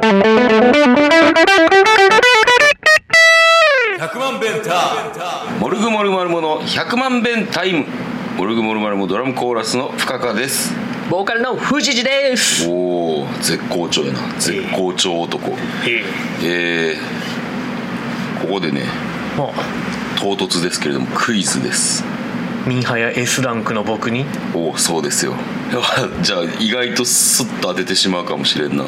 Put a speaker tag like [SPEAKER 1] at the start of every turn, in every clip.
[SPEAKER 1] 100万弁タモルグモルマルモの100万弁タイム。モルグモルマルモドラムコーラスの深川です。
[SPEAKER 2] ボーカルの藤次です。
[SPEAKER 1] おお絶好調やな。絶好調男。えー、ここでね
[SPEAKER 2] も
[SPEAKER 1] 唐突ですけれどもクイズです。
[SPEAKER 2] うミンハヤ S ランクの僕に？
[SPEAKER 1] おおそうですよ。じゃあ意外とスッと当ててしまうかもしれんな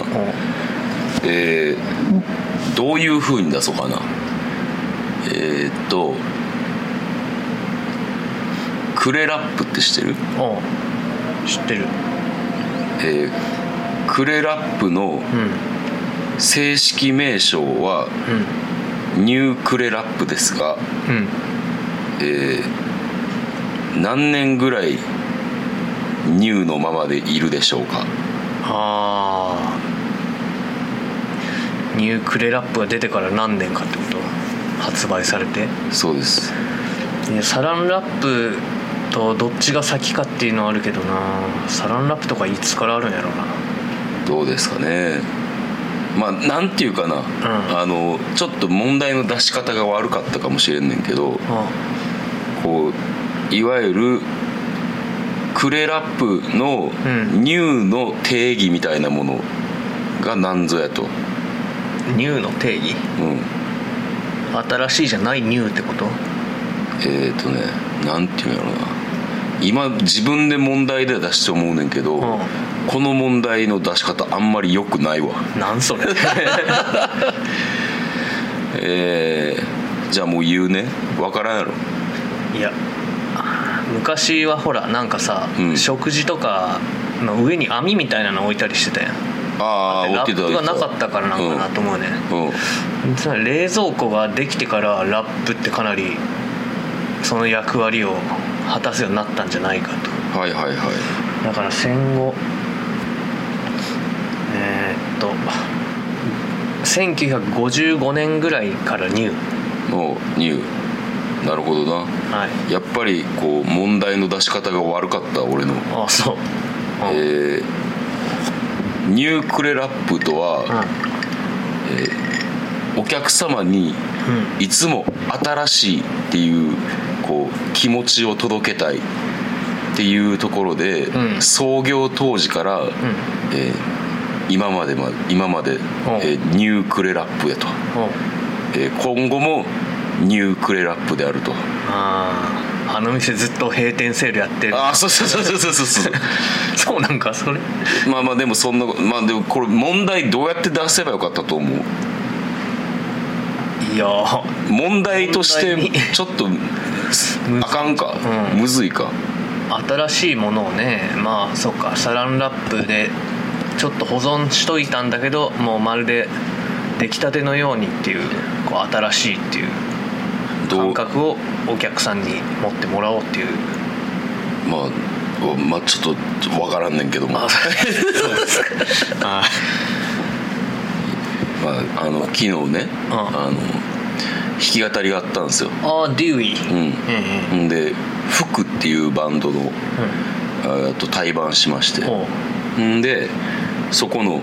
[SPEAKER 1] えー、どういう風に出そうかな。えー、っとクレラップって知ってる？
[SPEAKER 2] 知ってる。
[SPEAKER 1] えークレラップの
[SPEAKER 2] うん。
[SPEAKER 1] 正式名称はニュークレラップですが、
[SPEAKER 2] うん。うん
[SPEAKER 1] えー何年ぐらいニューのままでいるでしょうか？
[SPEAKER 2] ああニュークレラップが出てから何年かってこと発売されて？
[SPEAKER 1] そうです。
[SPEAKER 2] サランラップとどっちが先かっていうのはあるけどな。サランラップとかいつからあるんやろうな。
[SPEAKER 1] どうですかね。まあなんていうかな、
[SPEAKER 2] ん。
[SPEAKER 1] あのちょっと問題の出し方が悪かったかもしれんねんけど
[SPEAKER 2] あ
[SPEAKER 1] こういわゆるクレラップの
[SPEAKER 2] うん。
[SPEAKER 1] ニューの定義みたいなものが何ぞやと、
[SPEAKER 2] ニューの定義？
[SPEAKER 1] うん、
[SPEAKER 2] 新しいじゃないニューってこと？
[SPEAKER 1] えっ、ー、とねなんていうんやろうな。今自分で問題で出して思うねんけど、
[SPEAKER 2] うん。
[SPEAKER 1] この問題の出し方あんまり良くないわ。
[SPEAKER 2] なんそれ？
[SPEAKER 1] えー、じゃあもう言うね。わからんやろ。
[SPEAKER 2] いや昔はほらなんかさ、
[SPEAKER 1] うん。
[SPEAKER 2] 食事とかの上に網みたいなの置いたりしてたやん
[SPEAKER 1] ああ
[SPEAKER 2] ラップがなかったからなんかなと思うね、つまり冷蔵庫ができてからラップってかなりその役割を果たすようになったんじゃないかと。
[SPEAKER 1] はいはいはい。
[SPEAKER 2] だから戦後えーっと1955年ぐらいからニュー。
[SPEAKER 1] のニュー。なるほどな。
[SPEAKER 2] はい。
[SPEAKER 1] やっぱりこう問題の出し方が悪かった俺の、
[SPEAKER 2] あそう、うん。
[SPEAKER 1] えーニュークレラップとは、
[SPEAKER 2] うん。
[SPEAKER 1] えーお客様にいつも新しいっていうこう気持ちを届けたいっていうところで、
[SPEAKER 2] うん。
[SPEAKER 1] 創業当時から、えー今までま今まで、えーニュークレラップやと、えー今後もニュークレラップであると。
[SPEAKER 2] あああの店ずっと閉店セールやってる。
[SPEAKER 1] ああそうそうそうそうそうそう。
[SPEAKER 2] そうなんかそれ。
[SPEAKER 1] まあまあでもそんなまあでもこれ問題どうやって出せばよかったと思う？
[SPEAKER 2] いや。ー
[SPEAKER 1] 問題としてちょっとあかんか、
[SPEAKER 2] うん。
[SPEAKER 1] むずいか？
[SPEAKER 2] 新しいものをねまあそっかサランラップでちょっと保存しといたんだけどもうまるで出来たてのようにっていうこう新しいっていう感覚をお客さんに持ってもらおうっていう。
[SPEAKER 1] まあまあちょっと分からんねんけども。まあ、あの昨日ね
[SPEAKER 2] うん。
[SPEAKER 1] あの弾き語りがあったんですよ。
[SPEAKER 2] あデューイ
[SPEAKER 1] うん。
[SPEAKER 2] うんうん。
[SPEAKER 1] んで「福」っていうバンドの
[SPEAKER 2] うん。
[SPEAKER 1] あと対バンしまして。
[SPEAKER 2] ん
[SPEAKER 1] でそこの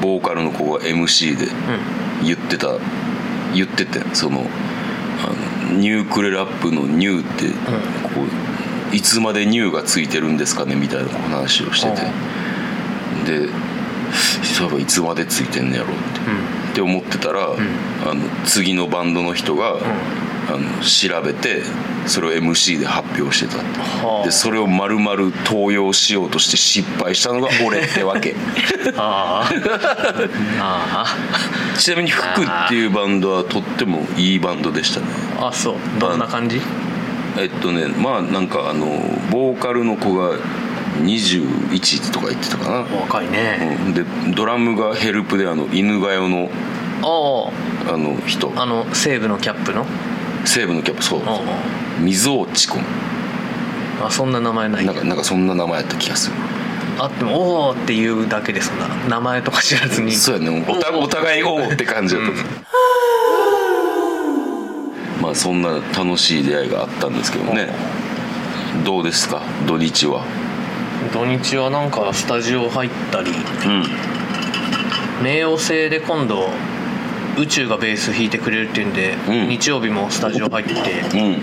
[SPEAKER 1] ボーカルの子が MC で
[SPEAKER 2] うん。
[SPEAKER 1] 言ってた言っててそのニュークレラップの「ニュー」ってこういつまで「ニュー」がついてるんですかねみたいな話をしてて。でそういえばいつまでついてんのやろって。
[SPEAKER 2] うん
[SPEAKER 1] って思ってたら、あの次のバンドの人が、あの調べてそれを MC で発表してたでそれを丸々盗用しようとして失敗したのが俺 ってわけ。
[SPEAKER 2] あ。ああ。
[SPEAKER 1] ちなみに「福」っていうバンドはとってもいいバンドでしたね。
[SPEAKER 2] ああそう。どんな感じ？
[SPEAKER 1] えっとねまあなんかあのボーカルの子が21とか言ってたかな、
[SPEAKER 2] 若いね。
[SPEAKER 1] うん、でドラムがヘルプであの犬が代の
[SPEAKER 2] あ
[SPEAKER 1] あ。の人。
[SPEAKER 2] ああの西武のキャップの？
[SPEAKER 1] 西武のキャップそう。
[SPEAKER 2] あ
[SPEAKER 1] 水落ち君
[SPEAKER 2] ああそんな名前ない。
[SPEAKER 1] なんかなんかそんな名前やった気がする。
[SPEAKER 2] あっても「おお」っていうだけでそんな名前とか知らずに。
[SPEAKER 1] そうやね。おたお互い「おお」って感じだった、まあそんな楽しい出会いがあったんですけどね。どうですか？土日は。
[SPEAKER 2] 土日はなんかスタジオ入ったり。
[SPEAKER 1] うん。
[SPEAKER 2] 冥王星で今度宇宙がベース弾いてくれるっていうんで、
[SPEAKER 1] うん。
[SPEAKER 2] 日曜日もスタジオ入ってて、
[SPEAKER 1] うん。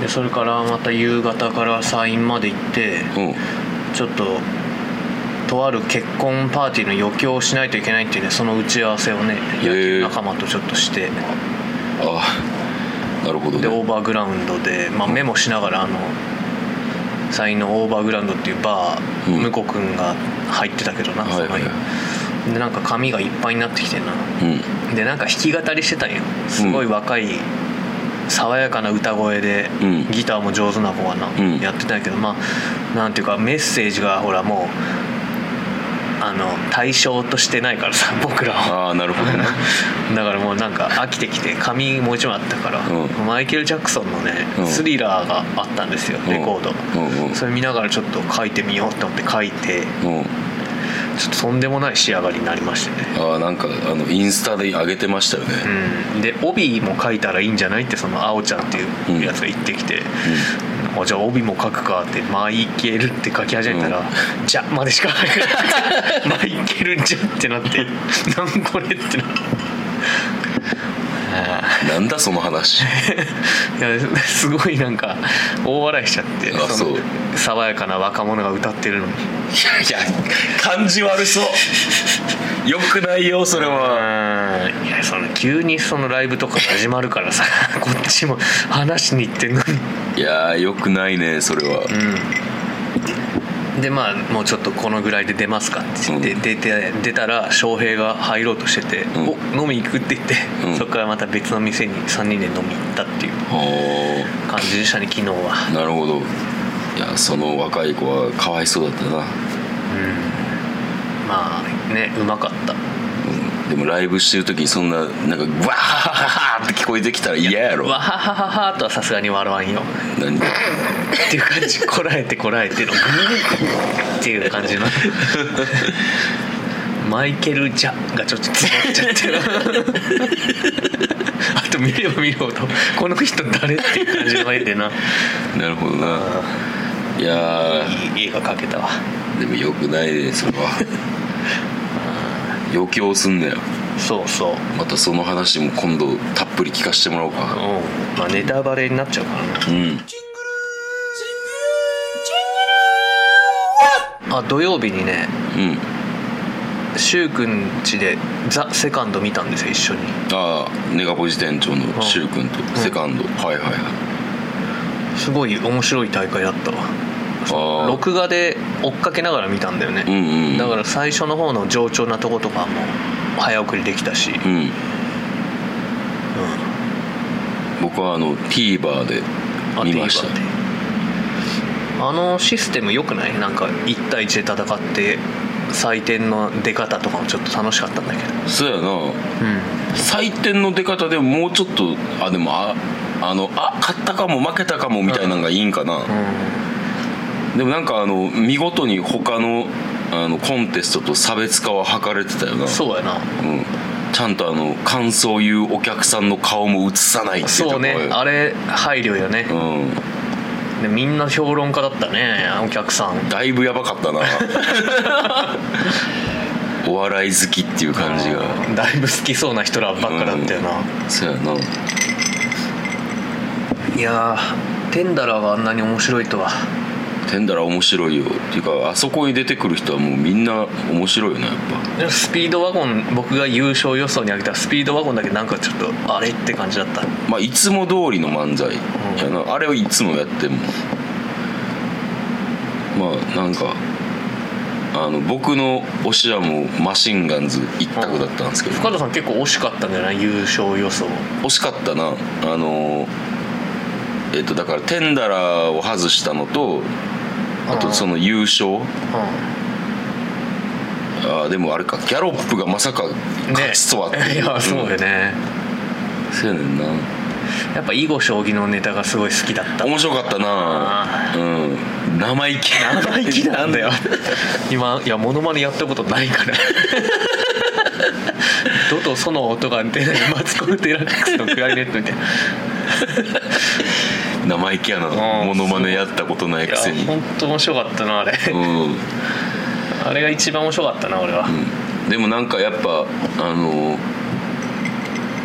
[SPEAKER 2] でそれからまた夕方から山陰まで行って
[SPEAKER 1] うん。
[SPEAKER 2] ちょっととある結婚パーティーの余興をしないといけないっていうねその打ち合わせをね野球仲間とちょっとして。
[SPEAKER 1] ああなるほど
[SPEAKER 2] でオー
[SPEAKER 1] ね
[SPEAKER 2] バーグラウンドで、まあ、メモしながらあの山陰のオーバーグラウンドっていうバー、
[SPEAKER 1] うん。
[SPEAKER 2] 向こう君が入ってたけどな、
[SPEAKER 1] はいはいはい。
[SPEAKER 2] その日でなんか髪がいっぱいになってきてな。
[SPEAKER 1] うん。
[SPEAKER 2] でなんか弾き語りしてたんよ。すごい若い、爽やかな歌声で、
[SPEAKER 1] うん。
[SPEAKER 2] ギターも上手な子がな、
[SPEAKER 1] うん。
[SPEAKER 2] やってたけどまあなんていうかメッセージがほらもうあの対象としてないからさ 僕らは。
[SPEAKER 1] ああなるほどね。
[SPEAKER 2] だからもうなんか飽きてきて紙もう一枚あったから、
[SPEAKER 1] うん。
[SPEAKER 2] マイケル・ジャクソンのね、
[SPEAKER 1] うん。
[SPEAKER 2] スリラーがあったんですよレコード、それ見ながらちょっと書いてみようと思って書いて
[SPEAKER 1] うん
[SPEAKER 2] ちょっととんでもない仕上がりになりましてね。
[SPEAKER 1] ああなんかあのインスタで上げてましたよね。
[SPEAKER 2] うん、で帯も書いたらいいんじゃない？ってそのあおちゃんっていうやつが言ってきて、あじゃあ帯も書くかって「マイケル」って書き始めたら「じゃ」までしか書かなくて「マイケルじゃ」ってなって「なんこれ」ってなって。あ
[SPEAKER 1] なんだその話。
[SPEAKER 2] ー いやすごいなんか大笑いしちゃって
[SPEAKER 1] あ
[SPEAKER 2] そ
[SPEAKER 1] う。
[SPEAKER 2] 爽やかな若者が歌ってるのに。
[SPEAKER 1] いや感じ悪そう。よくないよそれは。
[SPEAKER 2] うん。いやその急にそのライブとか始まるからさ こっちも話しに行ってんのに。
[SPEAKER 1] いやよくないねそれは。
[SPEAKER 2] うんでまあもうちょっとこのぐらいで出ますかって言って、
[SPEAKER 1] うん。
[SPEAKER 2] 出て出たら翔平が入ろうとしてて「
[SPEAKER 1] うん。
[SPEAKER 2] お飲み行く?」って言って、
[SPEAKER 1] うん。
[SPEAKER 2] そこからまた別の店に3人で飲み行ったっていう
[SPEAKER 1] お
[SPEAKER 2] 感じでしたね昨日は。
[SPEAKER 1] なるほど。いやその若い子はかわいそうだったな、
[SPEAKER 2] うん。まあねうまかった。
[SPEAKER 1] うん、でもライブしてる時にそんななんかワーハハハって聞こえてきたら嫌やろ。
[SPEAKER 2] わははははとはさすがに笑わんよ。
[SPEAKER 1] 何？
[SPEAKER 2] っていう感じ。こらえてこらえてのグーっていう感じの。マイケル・ジャがちょっと詰まっちゃってる。あと見れば見るほどこの人誰っていう感じの絵でな。
[SPEAKER 1] なるほどな。いや
[SPEAKER 2] いい映画描けたわ。
[SPEAKER 1] ーでもよくないねそれは余興すんなよ。
[SPEAKER 2] そうそう。
[SPEAKER 1] またその話も今度たっぷり聞かせてもらおうか。
[SPEAKER 2] うん。まあネタバレになっちゃうからな
[SPEAKER 1] うん。
[SPEAKER 2] あ土曜日にね
[SPEAKER 1] うん。
[SPEAKER 2] 柊君家で「ザ・セカンド見たんですよ一緒に。
[SPEAKER 1] ああネガポジ店長の柊君とセカンド、はいはいはい。
[SPEAKER 2] すごい面白い大会だったわ録画で追っかけながら見たんだよね、
[SPEAKER 1] うんうん。うん
[SPEAKER 2] だから最初の方の冗長なとことかも早送りできたし、うん。
[SPEAKER 1] うん。僕はあの TVer で
[SPEAKER 2] あ
[SPEAKER 1] 見ました。
[SPEAKER 2] あのシステム良くない？なんか1対1で戦って採点の出方とかもちょっと楽しかったんだけど。
[SPEAKER 1] そうやな。
[SPEAKER 2] うん。
[SPEAKER 1] 採点の出方でもうちょっとあでもああのあ勝ったかも負けたかもみたいなのがいいんかな、でもなんかあの見事に他のあのコンテストと差別化は図れてたよな。
[SPEAKER 2] そうやな。
[SPEAKER 1] うん、ちゃんとあの感想を言うお客さんの顔も映さないっていう
[SPEAKER 2] そうね。あれ配慮よね、
[SPEAKER 1] うん。
[SPEAKER 2] でみんな評論家だったねお客さん。
[SPEAKER 1] だいぶやばかったな。お笑い好きっていう感じが。
[SPEAKER 2] だいぶ好きそうな人らばっかだったよな、
[SPEAKER 1] そうやな。い
[SPEAKER 2] やーテンダラーがあんなに面白いとは
[SPEAKER 1] テンダラー面白いよ。っていうかあそこに出てくる人はもうみんな面白いよなやっぱ。
[SPEAKER 2] スピードワゴン僕が優勝予想に挙げたスピードワゴンだけなんかちょっとあれって感じだった。
[SPEAKER 1] まあいつも通りの漫才やな、あれをいつもやってもまあなんかあの僕の推しはもうマシンガンズ一択だったんですけど、
[SPEAKER 2] 深田さん結構惜しかったんじゃない？優勝予想。
[SPEAKER 1] 惜しかったな。あのえっとだからテンダラーを外したのとあとその優勝？あーでもあれか。ギャロップがまさか勝つとはって
[SPEAKER 2] ね、いやそうよね、
[SPEAKER 1] うんそうやねんな。
[SPEAKER 2] やっぱ囲碁将棋のネタがすごい好きだった。
[SPEAKER 1] 面白かったな。
[SPEAKER 2] あ
[SPEAKER 1] うん。生意気。
[SPEAKER 2] 生意気なんだよ。今いやモノマネやったことないから。ドとソの音が出ない。マツコ・デラックスのクラリネットみたいな
[SPEAKER 1] 生意気やな
[SPEAKER 2] うん。
[SPEAKER 1] モノマネやったことないくせに。
[SPEAKER 2] 本当面白かったなあれ。
[SPEAKER 1] うん。
[SPEAKER 2] あれが一番面白かったな俺は、
[SPEAKER 1] うん。でもなんかやっぱあの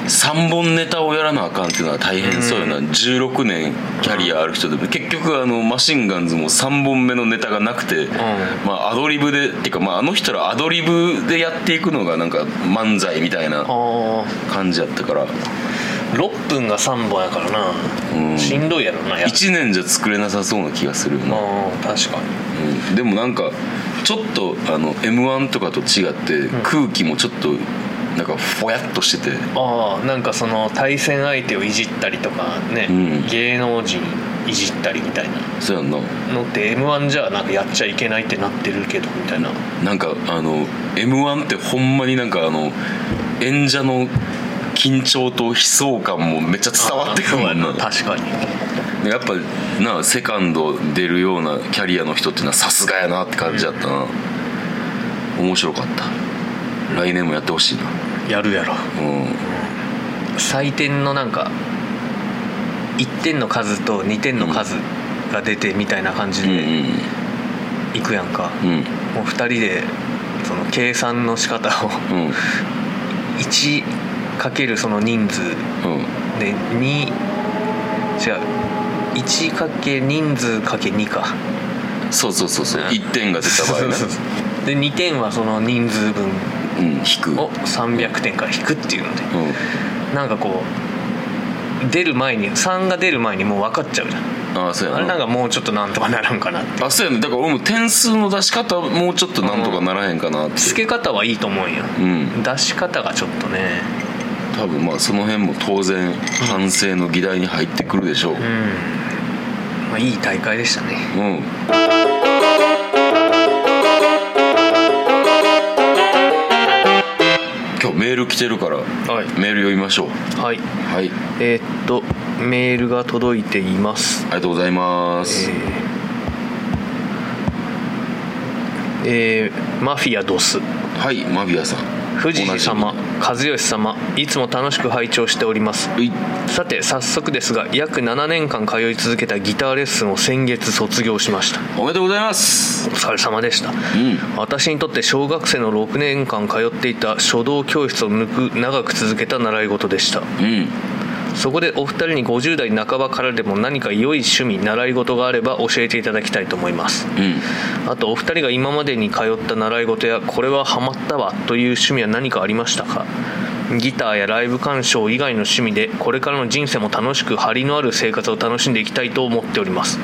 [SPEAKER 1] 3本ネタをやらなあかんっていうのは大変そうやな、16年キャリアある人でも。結局あのマシンガンズも3本目のネタがなくて、まあ、アドリブでっていうか、まあ、あの人らアドリブでやっていくのがなんか漫才みたいな
[SPEAKER 2] あ
[SPEAKER 1] 感じやったから
[SPEAKER 2] 6分が3本やからな、
[SPEAKER 1] うん。
[SPEAKER 2] しんどいやろなや
[SPEAKER 1] 1年じゃ作れなさそうな気がするよな、
[SPEAKER 2] 確かに。
[SPEAKER 1] うん。でもなんかちょっとあの m 1とかと違って空気もちょっとなんかふわっとしてて。
[SPEAKER 2] ああなんかその対戦相手をいじったりとかね、
[SPEAKER 1] うん。
[SPEAKER 2] 芸能人いじったりみたいな。
[SPEAKER 1] そうやんな。
[SPEAKER 2] のって m 1じゃなんかやっちゃいけないってなってるけどみたいな。
[SPEAKER 1] なんかあの m 1ってほんまになんかあの演者の緊張と悲壮感もめっちゃ伝わってくるもんな。
[SPEAKER 2] 確かに。
[SPEAKER 1] やっぱなセカンド出るようなキャリアの人っていうのはさすがやなって感じだったな、面白かった。来年もやってほしいな。
[SPEAKER 2] やるやろ。
[SPEAKER 1] うん。
[SPEAKER 2] 採点のなんか1点の数と2点の数が出てみたいな感じ
[SPEAKER 1] うん
[SPEAKER 2] でいくやんか、
[SPEAKER 1] うん。
[SPEAKER 2] もう2人でその計算の仕方を
[SPEAKER 1] うん。うん
[SPEAKER 2] 1かけるその人数
[SPEAKER 1] うん。
[SPEAKER 2] で2違う1かけ人数かけ2か。
[SPEAKER 1] そうそうそうそう。1点が出た場合ね。
[SPEAKER 2] で2点はその人数分
[SPEAKER 1] うん。引く。
[SPEAKER 2] を300点から引くっていうので。
[SPEAKER 1] うん。
[SPEAKER 2] なんかこう出る前に3が出る前にもう分かっちゃうじゃん。
[SPEAKER 1] ああそうやな。
[SPEAKER 2] あれなんかもうちょっとなんとかならんかなって。
[SPEAKER 1] あそうやねだから俺も点数の出し方もうちょっとなんとかならへんかなって
[SPEAKER 2] 付け方はいいと思うんよ。
[SPEAKER 1] うん。
[SPEAKER 2] 出し方がちょっとね
[SPEAKER 1] 多分まあその辺も当然反省の議題に入ってくるでしょう。
[SPEAKER 2] うん。まあいい大会でしたね。
[SPEAKER 1] うん。今日メール来てるから
[SPEAKER 2] はい。
[SPEAKER 1] メール読みましょう。
[SPEAKER 2] はい。
[SPEAKER 1] はい。
[SPEAKER 2] えーっとメールが届いています。
[SPEAKER 1] ありがとうございます、
[SPEAKER 2] えーえーマフィアドス。
[SPEAKER 1] はいマフィアさん
[SPEAKER 2] 藤士様和義様いつも楽しく拝聴しております。さて早速ですが約7年間通い続けたギターレッスンを先月卒業しました。
[SPEAKER 1] おめでとうございます。
[SPEAKER 2] お疲れ様でした。
[SPEAKER 1] うん。
[SPEAKER 2] 私にとって小学生の6年間通っていた書道教室を抜く長く続けた習い事でした。
[SPEAKER 1] うん
[SPEAKER 2] そこでお二人に50代半ばからでも何か良い趣味習い事があれば教えていただきたいと思います。
[SPEAKER 1] うん。
[SPEAKER 2] あとお二人が今までに通った習い事やこれはハマったわという趣味は何かありましたか？ギターやライブ鑑賞以外の趣味でこれからの人生も楽しく張りのある生活を楽しんでいきたいと思っております。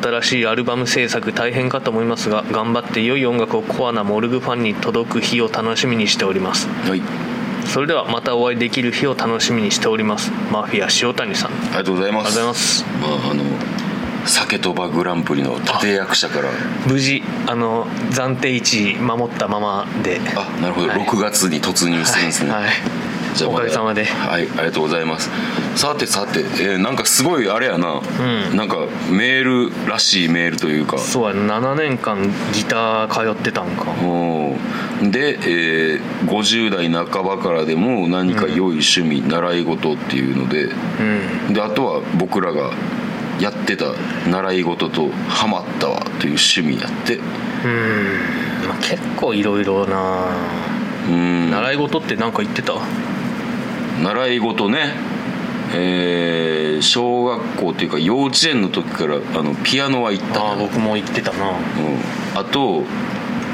[SPEAKER 2] 新しいアルバム制作大変かと思いますが頑張って良い音楽をコアなモルグファンに届く日を楽しみにしております。
[SPEAKER 1] うんはい
[SPEAKER 2] それではまたお会いできる日を楽しみにしております。マフィア塩谷さん。あり
[SPEAKER 1] ありがとうございます。
[SPEAKER 2] がとうございます。
[SPEAKER 1] まああの酒とばグランプリの立役者から。
[SPEAKER 2] 無事あの暫定1位守ったままで。
[SPEAKER 1] あなるほど、
[SPEAKER 2] はい
[SPEAKER 1] 6月に突入してるんですね、
[SPEAKER 2] はいはい
[SPEAKER 1] じゃ
[SPEAKER 2] おかげさまで。
[SPEAKER 1] はいありがとうございます。さてさて、えーなんかすごいあれやな、
[SPEAKER 2] ん。
[SPEAKER 1] なんかメールらしいメールというか。
[SPEAKER 2] そうや7年間ギター通ってたんか。
[SPEAKER 1] うん。で、えー50代半ばからでも何か良い趣味、習い事っていうので。
[SPEAKER 2] うん。
[SPEAKER 1] であとは僕らがやってた習い事とハマったわという趣味やって。
[SPEAKER 2] うん、まあ、結構いろいろな。
[SPEAKER 1] うん。
[SPEAKER 2] 習い事って何か言ってた？
[SPEAKER 1] 習い事ね。えー小学校っていうか幼稚園の時からあのピアノは行った。な
[SPEAKER 2] ああ僕も言ってたな。
[SPEAKER 1] うん、あと,、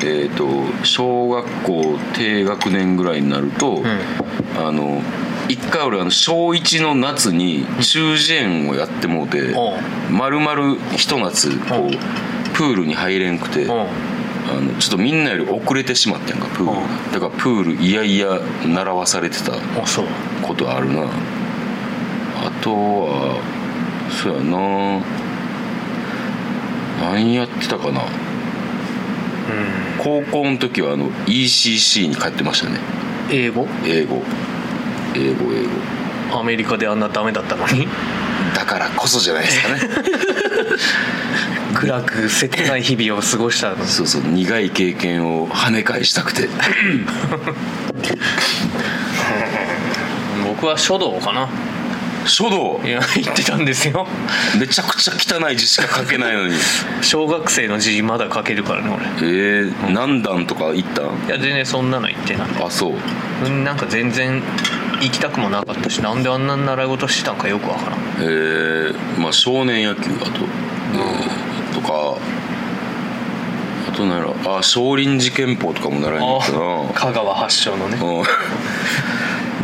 [SPEAKER 1] えー、と小学校低学年ぐらいになると、あの一回俺あの小1の夏に中耳炎をやってもうて
[SPEAKER 2] おう。
[SPEAKER 1] 丸々ひと夏こ
[SPEAKER 2] う
[SPEAKER 1] う。プールに入れんくて
[SPEAKER 2] う。ん
[SPEAKER 1] あのちょっとみんなより遅れてしまったやんかプール
[SPEAKER 2] う。ん
[SPEAKER 1] だからプールいやいや習わされてた。
[SPEAKER 2] あそう
[SPEAKER 1] ことあるな。あとはそうやな。何やってたかな。
[SPEAKER 2] うん。
[SPEAKER 1] 高校の時はあの ECC に帰ってましたね。
[SPEAKER 2] 英語？
[SPEAKER 1] 英語。英語英語。
[SPEAKER 2] アメリカであんなダメだったのに？
[SPEAKER 1] だからこそじゃないですかね。
[SPEAKER 2] 暗く切ない日々を過ごしたの
[SPEAKER 1] そうそう苦い経験を跳ね返したくて
[SPEAKER 2] 僕は書道かな。
[SPEAKER 1] 書道？
[SPEAKER 2] いや言ってたんですよ。
[SPEAKER 1] めちゃくちゃ汚い字しか書けないのに。
[SPEAKER 2] 小学生の字まだ書けるからね俺。い
[SPEAKER 1] えー、何段とか行ったん？
[SPEAKER 2] や全然そんなの言ってない。
[SPEAKER 1] あそう。
[SPEAKER 2] うんなんか全然行きたくもなかったしなんであんな習い事してたんかよくわからん。
[SPEAKER 1] えー、まあ少年野球あと、えーとか。あとなんやろ。あ少林寺拳法とかも習いに行ったな。
[SPEAKER 2] 香川発祥のね。
[SPEAKER 1] うん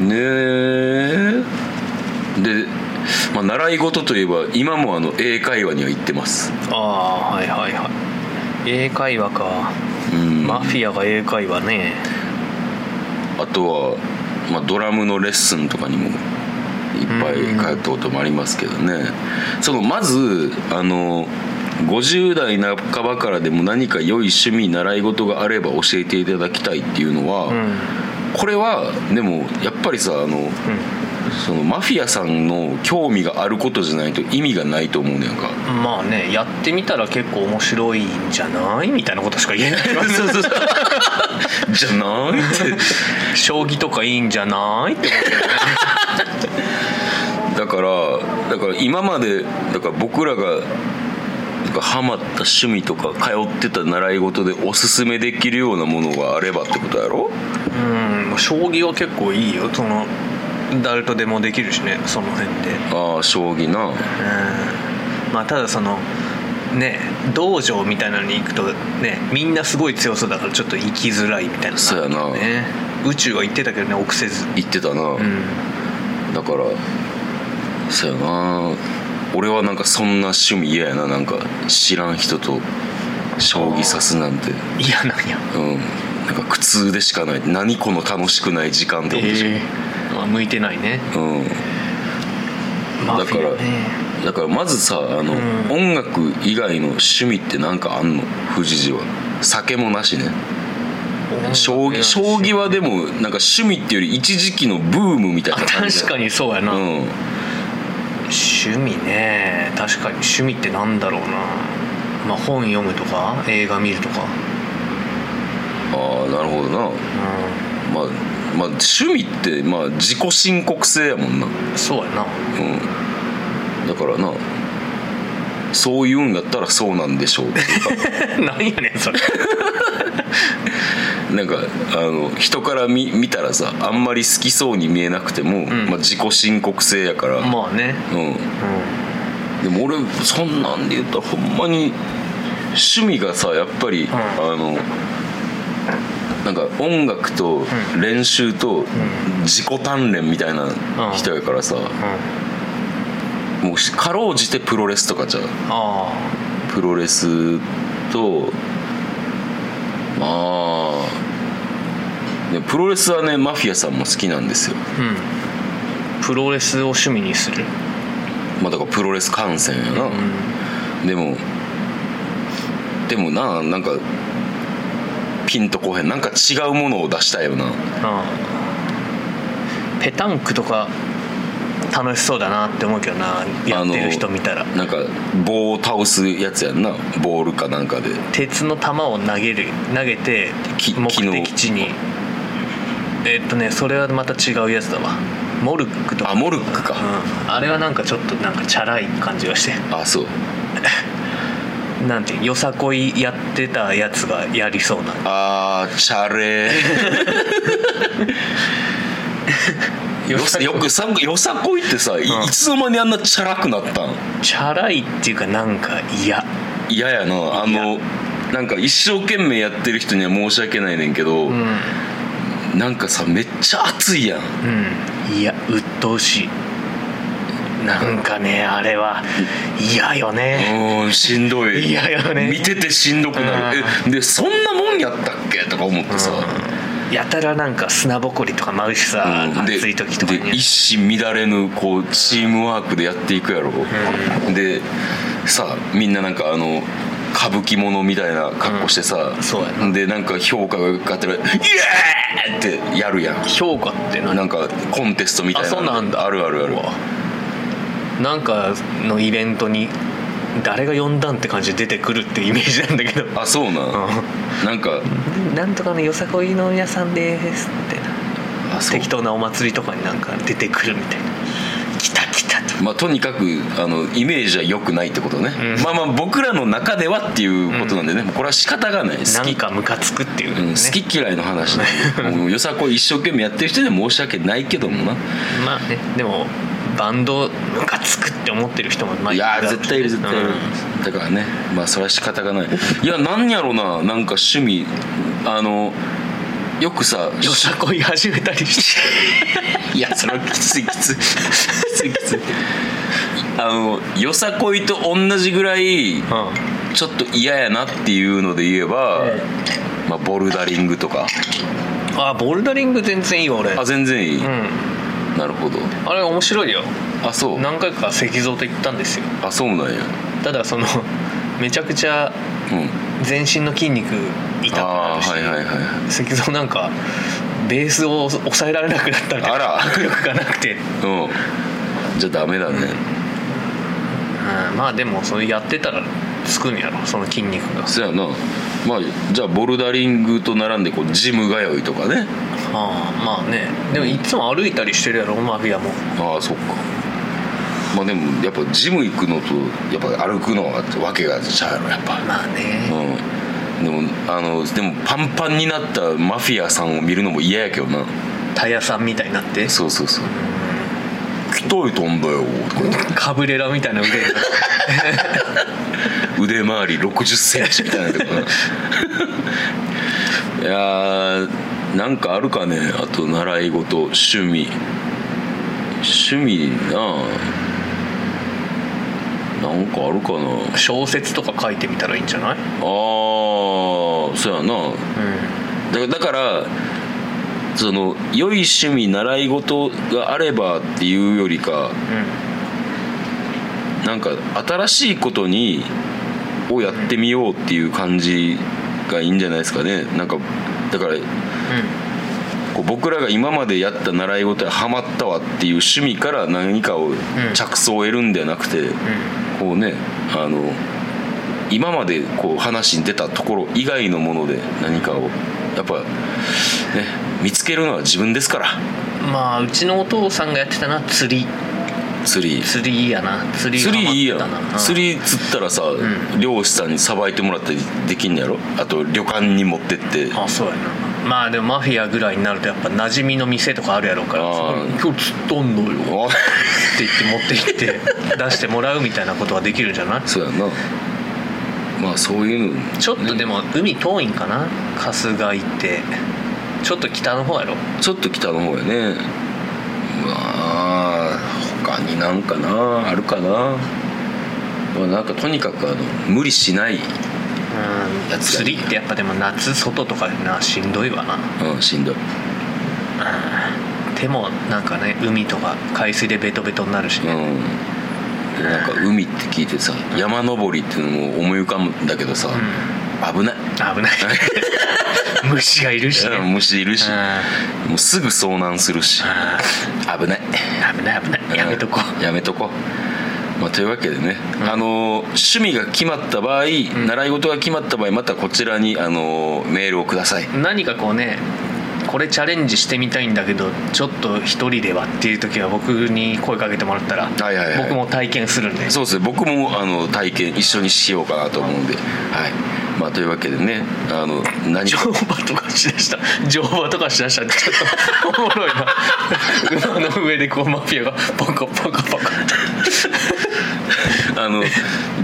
[SPEAKER 1] ねえで、まあ、習い事といえば今もあの英会話には行ってます。
[SPEAKER 2] ああはいはいはい。英会話か。
[SPEAKER 1] うん。
[SPEAKER 2] マフィアが英会話ね。
[SPEAKER 1] あとは、まあ、ドラムのレッスンとかにもいっぱい通ったこともありますけどね。そのまずあの50代半ばからでも何か良い趣味習い事があれば教えていただきたいっていうのは、
[SPEAKER 2] うん
[SPEAKER 1] これはでもやっぱりさあのそのマフィアさんの興味があることじゃないと意味がないと思うねんか。
[SPEAKER 2] うんまあねやってみたら結構面白いんじゃないみたいなことしか言えない
[SPEAKER 1] じゃないって
[SPEAKER 2] 将棋とかいいんじゃないって思うけどね。
[SPEAKER 1] だからだから今までだから僕らがハマった趣味とか通ってた習い事でおすすめできるようなものがあればってことやろ？
[SPEAKER 2] うん将棋は結構いいよ。その誰とでもできるしねその辺で。
[SPEAKER 1] ああ将棋な。
[SPEAKER 2] うん。まあただそのね道場みたいなのに行くとねみんなすごい強そうだからちょっと行きづらいみたいなの
[SPEAKER 1] そうやな。
[SPEAKER 2] 宇宙は行ってたけどね臆せず。
[SPEAKER 1] 言ってたな、
[SPEAKER 2] うん。
[SPEAKER 1] だからそうやな。俺はなんかそんな趣味嫌やな。なんか知らん人と将棋指すなんて。
[SPEAKER 2] 嫌なんや。
[SPEAKER 1] うんなんか苦痛でしかない。何この楽しくない時間ってことでしょ、
[SPEAKER 2] えまあ向いてないね。
[SPEAKER 1] うん。
[SPEAKER 2] マ
[SPEAKER 1] だから
[SPEAKER 2] ね
[SPEAKER 1] だからまずさあの、
[SPEAKER 2] うん。
[SPEAKER 1] 音楽以外の趣味って何かあんの？富士寺は。酒もなしね。将棋将棋はでもなんか趣味っていうより一時期のブームみたい
[SPEAKER 2] あ
[SPEAKER 1] な感じ
[SPEAKER 2] 確かにそうやな、
[SPEAKER 1] うん
[SPEAKER 2] 趣味ね。確かに趣味ってなんだろうな。まあ本読むとか映画見るとか
[SPEAKER 1] ああなるほどな。
[SPEAKER 2] う
[SPEAKER 1] まあまあ趣味ってまあ自己申告制やもんな。うん
[SPEAKER 2] んそうやな。
[SPEAKER 1] だからなそう言うんだったらそうなんでしょうっていうか。
[SPEAKER 2] 何やねんそれ。
[SPEAKER 1] なんかあの人から見見たらさあんまり好きそうに見えなくても、
[SPEAKER 2] ん。
[SPEAKER 1] まあ、自己申告制やから、
[SPEAKER 2] まあね。
[SPEAKER 1] うん、でも俺そんなんで言ったらほんまに趣味がさやっぱり、
[SPEAKER 2] ん。
[SPEAKER 1] あのなんか音楽と
[SPEAKER 2] うん。
[SPEAKER 1] 練習と自己鍛錬みたいな人やからさ、もうしかろうじてプロレスとかじゃプロレスとまあプロレスはねマフィアさんも好きなんですよ、
[SPEAKER 2] あうん。プロレスを趣味にする？
[SPEAKER 1] まあ、だからプロレス観戦やな、
[SPEAKER 2] うん。
[SPEAKER 1] でもでもななんかピンとこへん。なんか違うものを出したいよな。
[SPEAKER 2] ああペタンクとか楽しそうだなって思うけどな。やってる人見たら。
[SPEAKER 1] なんか棒を倒すやつやんな。ボールかなんかで。
[SPEAKER 2] 鉄の球を投げる投げて
[SPEAKER 1] き
[SPEAKER 2] 目的地に。えっとねそれはまた違うやつだわ。モルックとか。
[SPEAKER 1] あモルックか、
[SPEAKER 2] うん、あれはなんかちょっとなんかチャラい感じがして。
[SPEAKER 1] あそう
[SPEAKER 2] なんてよさこいやってたやつがやりそうな。
[SPEAKER 1] あーチャレ。ー よさよくさよさこいってさ、い
[SPEAKER 2] うん。
[SPEAKER 1] いつの間にあんなチャラくなったん？
[SPEAKER 2] チャラいっていうかなんか嫌。
[SPEAKER 1] 嫌やな。あのなんか一生懸命やってる人には申し訳ないねんけど、
[SPEAKER 2] うん。
[SPEAKER 1] なんかさめっちゃ熱いやん。
[SPEAKER 2] うん。いや鬱陶しいなんかねあれは嫌よね。
[SPEAKER 1] うんしんどい。
[SPEAKER 2] 嫌よね。
[SPEAKER 1] 見ててしんどくなる。えでそんなもんやったっけ？とか思ってさ、
[SPEAKER 2] やたらなんか砂ぼこりとか舞うしさ、
[SPEAKER 1] うん。で
[SPEAKER 2] 暑い時とかに。
[SPEAKER 1] で一糸乱れぬこうチームワークでやっていくやろ、でさみんななんかあの歌舞伎者みたいな格好してさ、
[SPEAKER 2] うん。
[SPEAKER 1] でなんか評価が上がってる「イエーイ!」ってやるやん。
[SPEAKER 2] 評価って何？
[SPEAKER 1] なんかコンテストみたいな
[SPEAKER 2] あそんなんあんだ。
[SPEAKER 1] あるあるある
[SPEAKER 2] なんかのイベントに誰が呼んだんって感じで出てくるっていうイメージなんだけど。
[SPEAKER 1] あそうな、なんか。
[SPEAKER 2] なんとかのよさこいの皆さんですって。適当なお祭りとかになんか出てくるみたいな。来た来たたと。
[SPEAKER 1] まあ、とにかくあのイメージは良くないってことね、
[SPEAKER 2] うん。
[SPEAKER 1] まあまあ僕らの中ではっていうことなんでね、もうこれは仕方がない。好き,、
[SPEAKER 2] かムカつくっていう
[SPEAKER 1] うん。
[SPEAKER 2] ね、
[SPEAKER 1] 好き嫌いの話 よさこい一生懸命やってる人には申し訳ないけどもな。
[SPEAKER 2] まあね。でもバンドムカつくって思ってる人もまあ
[SPEAKER 1] いや絶対いる絶対いる、だからねまあそれは仕方がない。いやなんやろななんか趣味。あのよくさ
[SPEAKER 2] うんよさこい始めたりして。
[SPEAKER 1] いやそれはきついきつい。きついきつい。あのよさこいと同じぐらい
[SPEAKER 2] うん。
[SPEAKER 1] ちょっと嫌やなっていうので言えば、
[SPEAKER 2] え
[SPEAKER 1] まあ、ボルダリングとか。
[SPEAKER 2] あボルダリング全然いいわ俺。
[SPEAKER 1] あ全然いい、
[SPEAKER 2] うん
[SPEAKER 1] なるほど。
[SPEAKER 2] あれ面白いよ。
[SPEAKER 1] あそう。
[SPEAKER 2] 何回か石像と行ったんですよ。
[SPEAKER 1] あそうなんや。
[SPEAKER 2] ただその めちゃくちゃ
[SPEAKER 1] うん。
[SPEAKER 2] 全身の筋肉痛く
[SPEAKER 1] あ
[SPEAKER 2] なるし、
[SPEAKER 1] あはいはいはい。
[SPEAKER 2] 石像なんかベースを抑えられなくなったみたいな
[SPEAKER 1] あら。
[SPEAKER 2] 握力がなくて、
[SPEAKER 1] うん。じゃあダメだね、
[SPEAKER 2] うん、まあでもそれやってたらつくんやろ。その筋肉が。
[SPEAKER 1] そやな。まあじゃあボルダリングと並んでこうジム通いとかね
[SPEAKER 2] ああまあね。でもいつも歩いたりしてるやろマフィアも。
[SPEAKER 1] ああそっか。まあでもやっぱジム行くのとやっぱ歩くのはわけがちゃうやろやっぱ。
[SPEAKER 2] まあね。
[SPEAKER 1] うん。でもあのでもパンパンになったマフィアさんを見るのも嫌やけどな。
[SPEAKER 2] タイヤさんみたいになって。
[SPEAKER 1] そうそうそう。鍛えたんだよ
[SPEAKER 2] カブレラみたいな腕。
[SPEAKER 1] 腕回り6 0センチみたいなとこな。いやーなんかあるかね？あと習い事趣味。趣味ななんかあるかな？あ
[SPEAKER 2] 小説とか書いてみたらいいんじゃない？
[SPEAKER 1] あーそうやな。
[SPEAKER 2] う
[SPEAKER 1] だからだからその良い趣味習い事があればっていうよりか
[SPEAKER 2] んうん。
[SPEAKER 1] なんか新しいことにをやってみようっていう感じがいいんじゃないですかね。なんかだからこう僕らが今までやった習い事やハマったわっていう趣味から何かを着想を得るんではなくて、こうねあの今までこう話に出たところ以外のもので何かをやっぱね見つけるのは自分ですから。
[SPEAKER 2] うんまあうちのお父さんがやってたな釣り。
[SPEAKER 1] 釣り。
[SPEAKER 2] 釣りいいやな。釣り
[SPEAKER 1] 釣りいいや釣り釣ったらさ、
[SPEAKER 2] ん。
[SPEAKER 1] 漁師さんにさばいてもらったりできんのやろ？あと旅館に持ってって。
[SPEAKER 2] あそうやなまあでもマフィアぐらいになるとやっぱ馴染みの店とかあるやろうから今日釣ったんだよ。
[SPEAKER 1] あ
[SPEAKER 2] って言って持って行って出してもらうみたいなことはできるんじゃない？
[SPEAKER 1] そうやな。まあそういうの。
[SPEAKER 2] ちょっとでも海遠いんかな？春日井って。ちょっと北の方やろ？
[SPEAKER 1] ちょっと北の方やね。まあ他になんかな？あるかな、まあ、なんかとにかくあの無理しない、
[SPEAKER 2] うん。釣りってやっぱでも夏外とかでなしんどいわな。
[SPEAKER 1] うん、しんどい。
[SPEAKER 2] 手もなんかね海とか海水でベトベトになるし
[SPEAKER 1] うん。なんか海って聞いてさ山登りっていうのも思い浮かぶんだけどさ、危ない。
[SPEAKER 2] 危ない。虫がいるしね。
[SPEAKER 1] 虫いるし。
[SPEAKER 2] う
[SPEAKER 1] もうすぐ遭難するし。
[SPEAKER 2] あ
[SPEAKER 1] 危ない。
[SPEAKER 2] ー危ない危ない。やめとこ
[SPEAKER 1] うん。やめとこう、まあ、というわけでね、あの趣味が決まった場合、習い事が決まった場合またこちらにあのメールをください。
[SPEAKER 2] 何かこうねこれチャレンジしてみたいんだけどちょっと一人ではっていう時は僕に声かけてもらったら、
[SPEAKER 1] はいはいはい。
[SPEAKER 2] 僕も体験するんで。
[SPEAKER 1] そうですね。僕もあの体験一緒にしようかなと思うんで、はい。まあ、というわけでねあの何
[SPEAKER 2] 乗
[SPEAKER 1] か
[SPEAKER 2] 馬とかしだした。乗馬とかしだしたらちょっとおもろいな。馬の上でこうマフィアがポコポコポコ
[SPEAKER 1] あの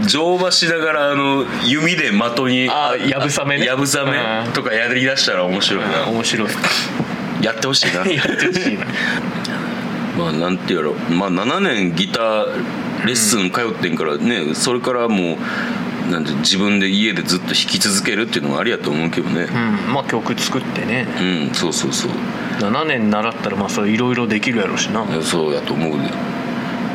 [SPEAKER 1] 乗馬しながらあの弓で的に
[SPEAKER 2] あーやぶさめね。
[SPEAKER 1] やぶさめ
[SPEAKER 2] うん。
[SPEAKER 1] とかやりだしたら面白いな。
[SPEAKER 2] 面白い。
[SPEAKER 1] やってほしいな。
[SPEAKER 2] やってほしいな。
[SPEAKER 1] まあなんてやろ。まあ7年ギターレッスン通ってんからね、それからもうなんて自分で家でずっと弾き続けるっていうのもありやと思うけどね。
[SPEAKER 2] うん。まあ曲作ってね。
[SPEAKER 1] うん、そうそうそう。
[SPEAKER 2] 7年習ったらまあそれいろいろできるやろうしな。
[SPEAKER 1] そうやと思うで、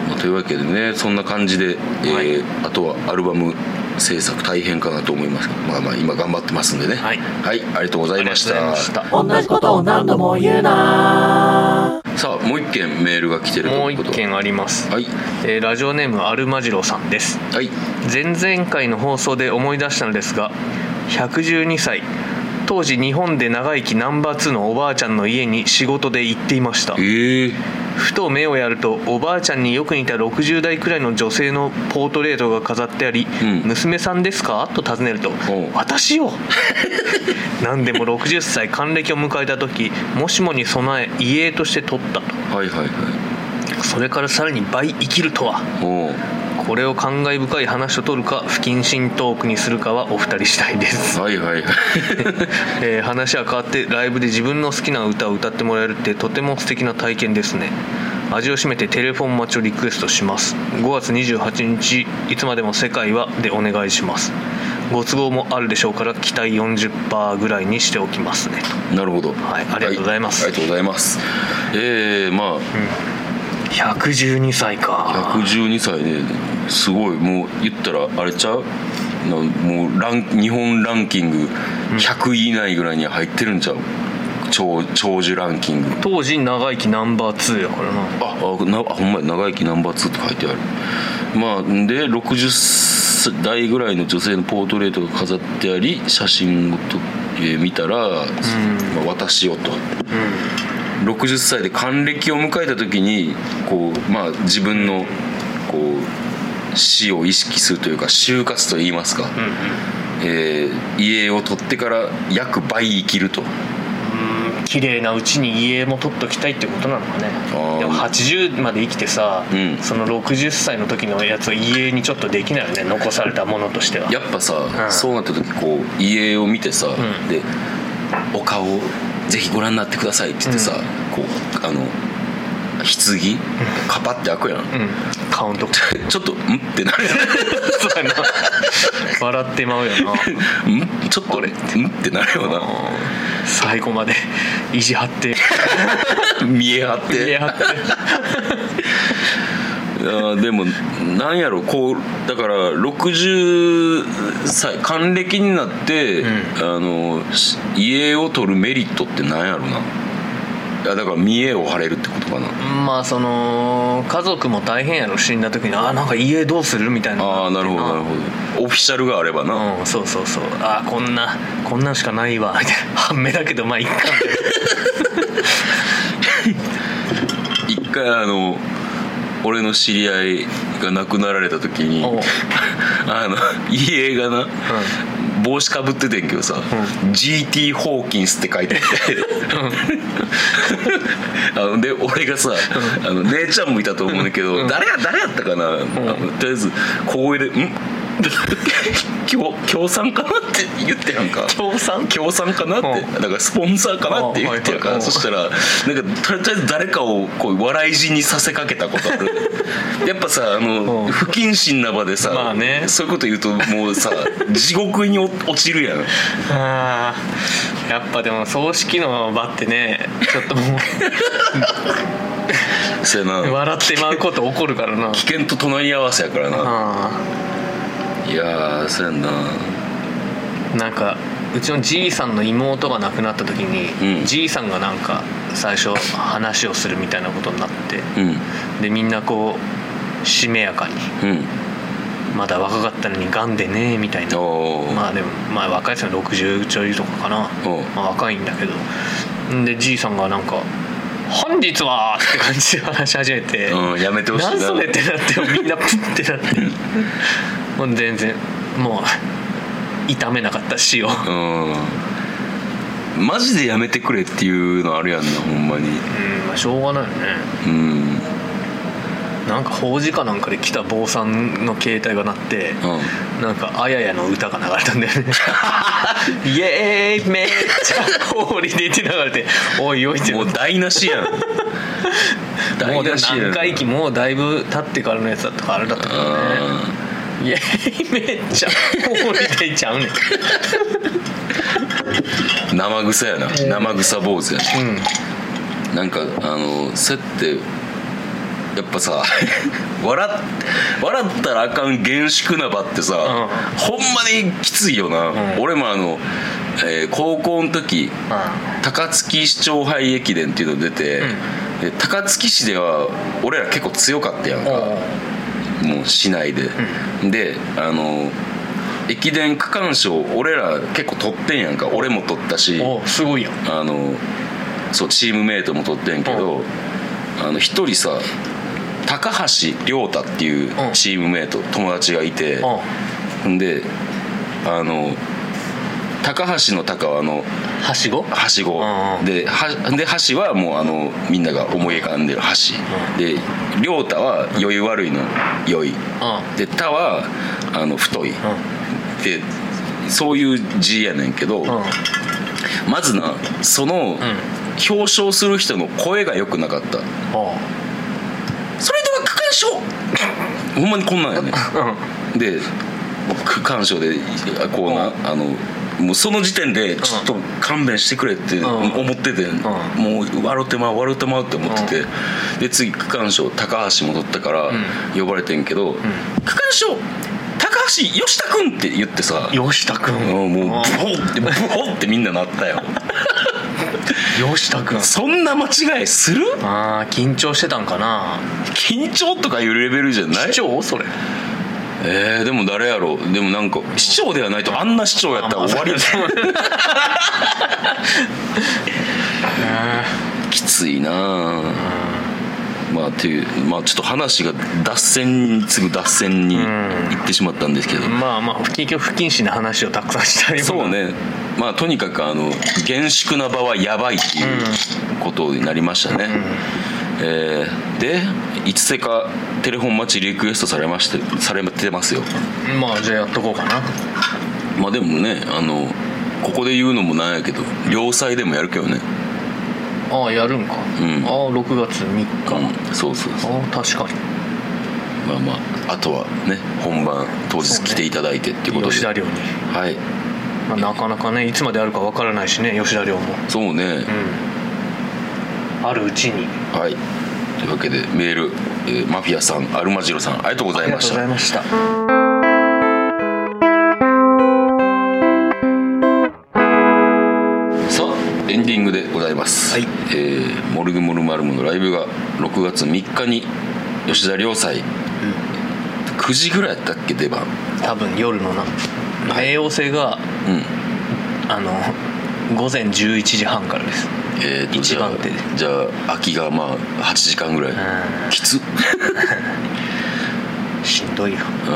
[SPEAKER 1] まあ、というわけでねそんな感じで、えー
[SPEAKER 2] はい。
[SPEAKER 1] あとはアルバム制作大変かなと思います。がまあまあ今頑張ってますんでね。
[SPEAKER 2] はい。
[SPEAKER 1] ありがとうございまし
[SPEAKER 2] ありがとうござい
[SPEAKER 1] た
[SPEAKER 2] ました。
[SPEAKER 3] 同じことを何度も言うな
[SPEAKER 1] さあもう一件メールが来てると
[SPEAKER 2] もう一件あります、
[SPEAKER 1] はい。
[SPEAKER 2] えーラジオネームアルマジロさんです。
[SPEAKER 1] はい。
[SPEAKER 2] 前々回の放送で思い出したのですが112歳。当時日本で長生きナンバー2のおばあちゃんの家に仕事で行っていました。
[SPEAKER 1] ええ
[SPEAKER 2] ふと目をやるとおばあちゃんによく似た60代くらいの女性のポートレートが飾ってあり「
[SPEAKER 1] うん
[SPEAKER 2] 娘さんですか?」と尋ねると
[SPEAKER 1] う「
[SPEAKER 2] 私よ!」何でも60歳還暦を迎えた時もしもに備え遺影として取ったと。
[SPEAKER 1] はいはいはい。
[SPEAKER 2] それからさらに倍生きるとは。
[SPEAKER 1] おう
[SPEAKER 2] これを感慨深い話と取るか不謹慎トークにするかはお二人次第です、
[SPEAKER 1] はいはいはい。
[SPEAKER 2] えー話は変わってライブで自分の好きな歌を歌ってもらえるってとても素敵な体験ですね。味を占めてテレフォン待ちをリクエストします。5月28日いつまでも世界はでお願いします。ご都合もあるでしょうから期待40%ぐらいにしておきますね。と
[SPEAKER 1] なるほど。
[SPEAKER 2] はいありがとうございます。
[SPEAKER 1] はありがとうございます。えー、まあ
[SPEAKER 2] 112歳か。
[SPEAKER 1] 112歳ですごいもう言ったらあれちゃう？なもうラン日本ランキング100位以内ぐらいには入ってるんちゃう？長長寿ランキング。
[SPEAKER 2] 当時長生きナンバー2やからな。
[SPEAKER 1] ああなあほんまや。長生きナンバー2って書いてある。まあで60代ぐらいの女性のポートレートが飾ってあり写真をと、えー見たら、まあ、私よと60歳で還暦を迎えた時にこう、まあ、自分のこう死を意識するというか就活といいますか、えー家を取ってから約倍生きると。
[SPEAKER 2] うん綺麗なうちに家も取っときたいってことなのかね。
[SPEAKER 1] ー。
[SPEAKER 2] でも80まで生きてさ、
[SPEAKER 1] うん。
[SPEAKER 2] その60歳の時のやつを家にちょっとできないよね残されたものとしては。
[SPEAKER 1] やっぱさ、
[SPEAKER 2] ん。
[SPEAKER 1] そうなった時こう家を見てさ、
[SPEAKER 2] ん。
[SPEAKER 1] でお顔をぜひご覧になってくださいって言ってさ、こうあの棺？カパって開くやん、
[SPEAKER 2] うん。カウント。
[SPEAKER 1] ちょっと「ん?」ってなるや
[SPEAKER 2] そうやな。笑ってまうよな。
[SPEAKER 1] ん？んちょっと「ん?」ってなるよ
[SPEAKER 2] 最後まで意地張って。
[SPEAKER 1] な見え張って。
[SPEAKER 2] 見え張って
[SPEAKER 1] いやーでもなんやろこうだから60歳還暦になって、あのし家を取るメリットってなんやろな。だから見栄を張れるってことかな。
[SPEAKER 2] まあその家族も大変やろ死んだ時にあなんか家どうするみたいな。
[SPEAKER 1] ああなるほどなるほど。オフィシャルがあればな、
[SPEAKER 2] うんそうそうそう。あーこんなこんなんしかないわ。みたいな。半目だけどまあいっかみたい
[SPEAKER 1] 一回あの俺の知り合いが亡くなられた時に あの家がな、帽子かぶっててんけどさ、GT ホーキンスって書いてあって、あので俺がさ、あの姉ちゃんもいたと思うんだけど、誰や誰やったかな、とりあえず小声で「ん？協協賛かな?」って言ってやんか。
[SPEAKER 2] 協賛？
[SPEAKER 1] 協賛かなって、
[SPEAKER 2] うん。
[SPEAKER 1] だからスポンサーかなって言ってやか。ら、
[SPEAKER 2] うん。
[SPEAKER 1] そしたらなんかとりあえず誰かをこう笑い死にさせかけたことある。やっぱさあの、
[SPEAKER 2] うん。
[SPEAKER 1] 不謹慎な場でさ、
[SPEAKER 2] まあね。
[SPEAKER 1] そういうこと言うともうさ 地獄に落落ちるやん。
[SPEAKER 2] あー。やっぱでも葬式の場ってねちょっとも
[SPEAKER 1] そうや
[SPEAKER 2] う
[SPEAKER 1] な。
[SPEAKER 2] 笑ってまうこと起こるからな。
[SPEAKER 1] 危険と隣り合わせやからな。
[SPEAKER 2] あ
[SPEAKER 1] いやーそうやんな。
[SPEAKER 2] ーなんかうちのじいさんの妹が亡くなった時に、
[SPEAKER 1] うん。
[SPEAKER 2] じいさんがなんか最初話をするみたいなことになって
[SPEAKER 1] うん。
[SPEAKER 2] でみんなこうしめやかに
[SPEAKER 1] うん。
[SPEAKER 2] まだ若かったのにがんでねみたいな。
[SPEAKER 1] おー。
[SPEAKER 2] まあでもまあ若いですよ60ちょいとかかな。
[SPEAKER 1] おう。
[SPEAKER 2] まあ若いんだけど。んでじいさんがなんか「本日は!」って感じで話し始めて。
[SPEAKER 1] うんやめてほしいな。
[SPEAKER 2] 何それってなってみんなプッてなって もう全然。もう痛めなかった死を
[SPEAKER 1] うん。マジでやめてくれっていうのあるやんなほんまに。
[SPEAKER 2] うんまあしょうがないよね。
[SPEAKER 1] うん。
[SPEAKER 2] なんか法事かなんかで来た坊さんの携帯が鳴って、
[SPEAKER 1] うん。
[SPEAKER 2] なんかあややの歌が流れたんだよね。イエーイめっちゃホーリーでって流れておいおいって。
[SPEAKER 1] もう台無しやん。
[SPEAKER 2] も
[SPEAKER 1] 台
[SPEAKER 2] うでも
[SPEAKER 1] 無しやん。
[SPEAKER 2] 何回忌もうだいぶ経ってからのやつだったからあれだったけどねイエーイめっちゃホーリーでちゃうねん。
[SPEAKER 1] うん生臭やな。生臭坊主やな
[SPEAKER 2] うん。
[SPEAKER 1] なんかあのそうやってやっぱさ 笑っ笑ったらあかん厳粛な場ってさ、ほんまにきついよな、
[SPEAKER 2] ん。
[SPEAKER 1] 俺もあの、えー高校の時高槻市長杯駅伝っていうの出て、で高槻市では俺ら結構強かったやんか、もう市内で、であの駅伝区間賞俺ら結構取ってんやんか。俺も取ったし。
[SPEAKER 2] おすごいやん。
[SPEAKER 1] あのそうチームメイトも取ってんけど、あの一人さ高橋亮太っていう
[SPEAKER 2] うん
[SPEAKER 1] チームメイト、友達がいて。であの高橋の高はあの
[SPEAKER 2] んはしご？
[SPEAKER 1] はしご、ではで橋はもうあのみんなが思い浮かんでる橋、
[SPEAKER 2] うん。
[SPEAKER 1] で亮太は余裕悪いの良い、
[SPEAKER 2] うん。
[SPEAKER 1] で太はあの太い、でそういう字やねんけど、まずなその、表彰する人の声が良くなかった。それでは区間賞。ほんまにこんなんやね
[SPEAKER 2] うん。
[SPEAKER 1] で区間賞でこうなあのもうその時点でちょっと勘弁してくれって
[SPEAKER 2] ん。
[SPEAKER 1] 思ってて、もう笑ってまう笑ってまうって思ってて、で次区間賞高橋も取ったから呼ばれてんけど「区間賞高橋吉田君!」って言ってさ。
[SPEAKER 2] 吉田君
[SPEAKER 1] うんもうブホってブホってみんななったよ。
[SPEAKER 2] 吉田君
[SPEAKER 1] そんな間違いする？
[SPEAKER 2] ああ緊張してたんかな。
[SPEAKER 1] 緊張とかいうレベルじゃない？
[SPEAKER 2] 市長それ
[SPEAKER 1] えー、でも誰やろう？でもなんか市長ではないとあんな市長やったら終わりだ きついなあ。まあっていうまあちょっと話が脱線に次ぐ脱線に行ってしまったんですけど、
[SPEAKER 2] まあまあ結局不謹慎な話をたくさんしたり
[SPEAKER 1] そうね。まあとにかくあの厳粛な場はやばいっていうことになりましたね、えーでいつせかテレフォン待ちリクエストされましてされてますよ。
[SPEAKER 2] まあじゃあやっとこうかな。
[SPEAKER 1] まあでもねあのここで言うのもなんやけど両妻でもやるけどね。
[SPEAKER 2] ああやるんか、
[SPEAKER 1] ん。
[SPEAKER 2] ああ6月3日、
[SPEAKER 1] うんそうそうそう。
[SPEAKER 2] ああ確かに。
[SPEAKER 1] まあまああとはね本番当日来ていただいてっていうことで。
[SPEAKER 2] 吉田寮に、
[SPEAKER 1] はい。
[SPEAKER 2] まあ、なかなかねいつまであるかわからないしね吉田寮も。
[SPEAKER 1] そうね、
[SPEAKER 2] うん。あるうちに。
[SPEAKER 1] はい。というわけでメール、えーマフィアさんアルマジロさんありがとうございました。
[SPEAKER 2] ました。
[SPEAKER 1] さあエンディングでございます、
[SPEAKER 2] はい。
[SPEAKER 1] えーモルグモルマルムのライブが6月3日に吉田良祭、9時ぐらいやったっけ出番。
[SPEAKER 2] 多分夜のな冥王星が
[SPEAKER 1] うん。
[SPEAKER 2] あの午前11時半からです。
[SPEAKER 1] えーと
[SPEAKER 2] 一番手で
[SPEAKER 1] じゃあ空きがまあ8時間ぐらい、
[SPEAKER 2] うん。
[SPEAKER 1] きつ
[SPEAKER 2] しんどいよ。
[SPEAKER 1] うん。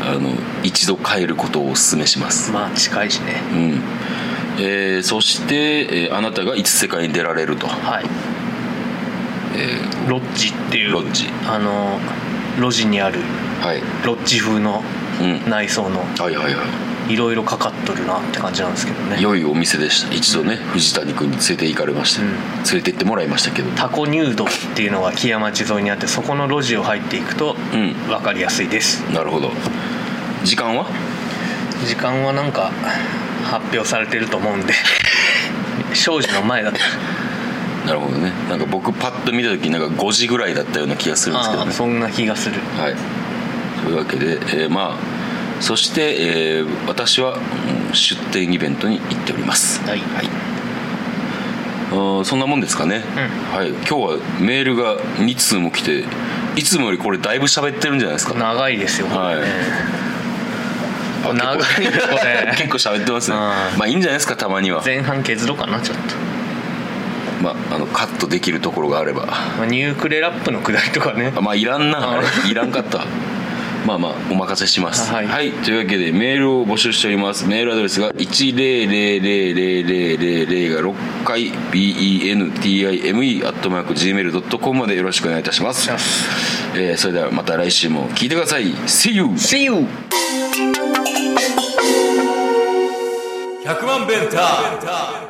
[SPEAKER 1] あの一度帰ることをお勧めします、
[SPEAKER 2] まあ近いしね。
[SPEAKER 1] うん。えーそして、えーあなたがいつ世界に出られると、
[SPEAKER 2] はい。
[SPEAKER 1] え
[SPEAKER 2] ロッジっていう
[SPEAKER 1] ロッジ。
[SPEAKER 2] あの路地にある
[SPEAKER 1] ーはい、
[SPEAKER 2] ロッジ風の
[SPEAKER 1] うん、
[SPEAKER 2] 内装の。
[SPEAKER 1] はいはいはい
[SPEAKER 2] ろいろかかっとるなって感じなんですけどね。
[SPEAKER 1] 良いお店でした。一度ね、藤谷君に連れて行かれまして、
[SPEAKER 2] うん。
[SPEAKER 1] 連れて行ってもらいましたけど。
[SPEAKER 2] タコ入道っていうのが木屋町沿いにあってそこの路地を入っていくと
[SPEAKER 1] うん。
[SPEAKER 2] 分かりやすいです。
[SPEAKER 1] なるほど。時間は？
[SPEAKER 2] 時間はなんか発表されてると思うんで。庄司の前だった。
[SPEAKER 1] なるほどね。なんか僕パッと見た時なんか5時ぐらいだったような気がするんですけどね。
[SPEAKER 2] そんな気がする。
[SPEAKER 1] はい。というわけで、えーまあそして、えー私はうん出店イベントに行っております。
[SPEAKER 2] はい
[SPEAKER 1] あーそんなもんですかね、はい。今日はメールが2通も来ていつもよりこれだいぶ喋ってるんじゃないですか。
[SPEAKER 2] 長いですよね。
[SPEAKER 1] はい。あ
[SPEAKER 2] 長いよこれ。
[SPEAKER 1] 結構喋ってますね。
[SPEAKER 2] うん。
[SPEAKER 1] まあいいんじゃないですかたまには、
[SPEAKER 2] 前半削ろうかなちょっと、
[SPEAKER 1] まあ、あのカットできるところがあれば。
[SPEAKER 2] まあ、ニュークレラップのくだりとかね。
[SPEAKER 1] あまあいらんな。
[SPEAKER 2] あ
[SPEAKER 1] あれいらんかったまあまあお任せします。
[SPEAKER 2] はい。
[SPEAKER 1] というわけでメールを募集しております。メールアドレスが1000000が6回 bentime.gmail.com までよろしくお願いいたします。えーそれではまた来週も聞いてください。See you!
[SPEAKER 2] See you!
[SPEAKER 3] 100万ベンター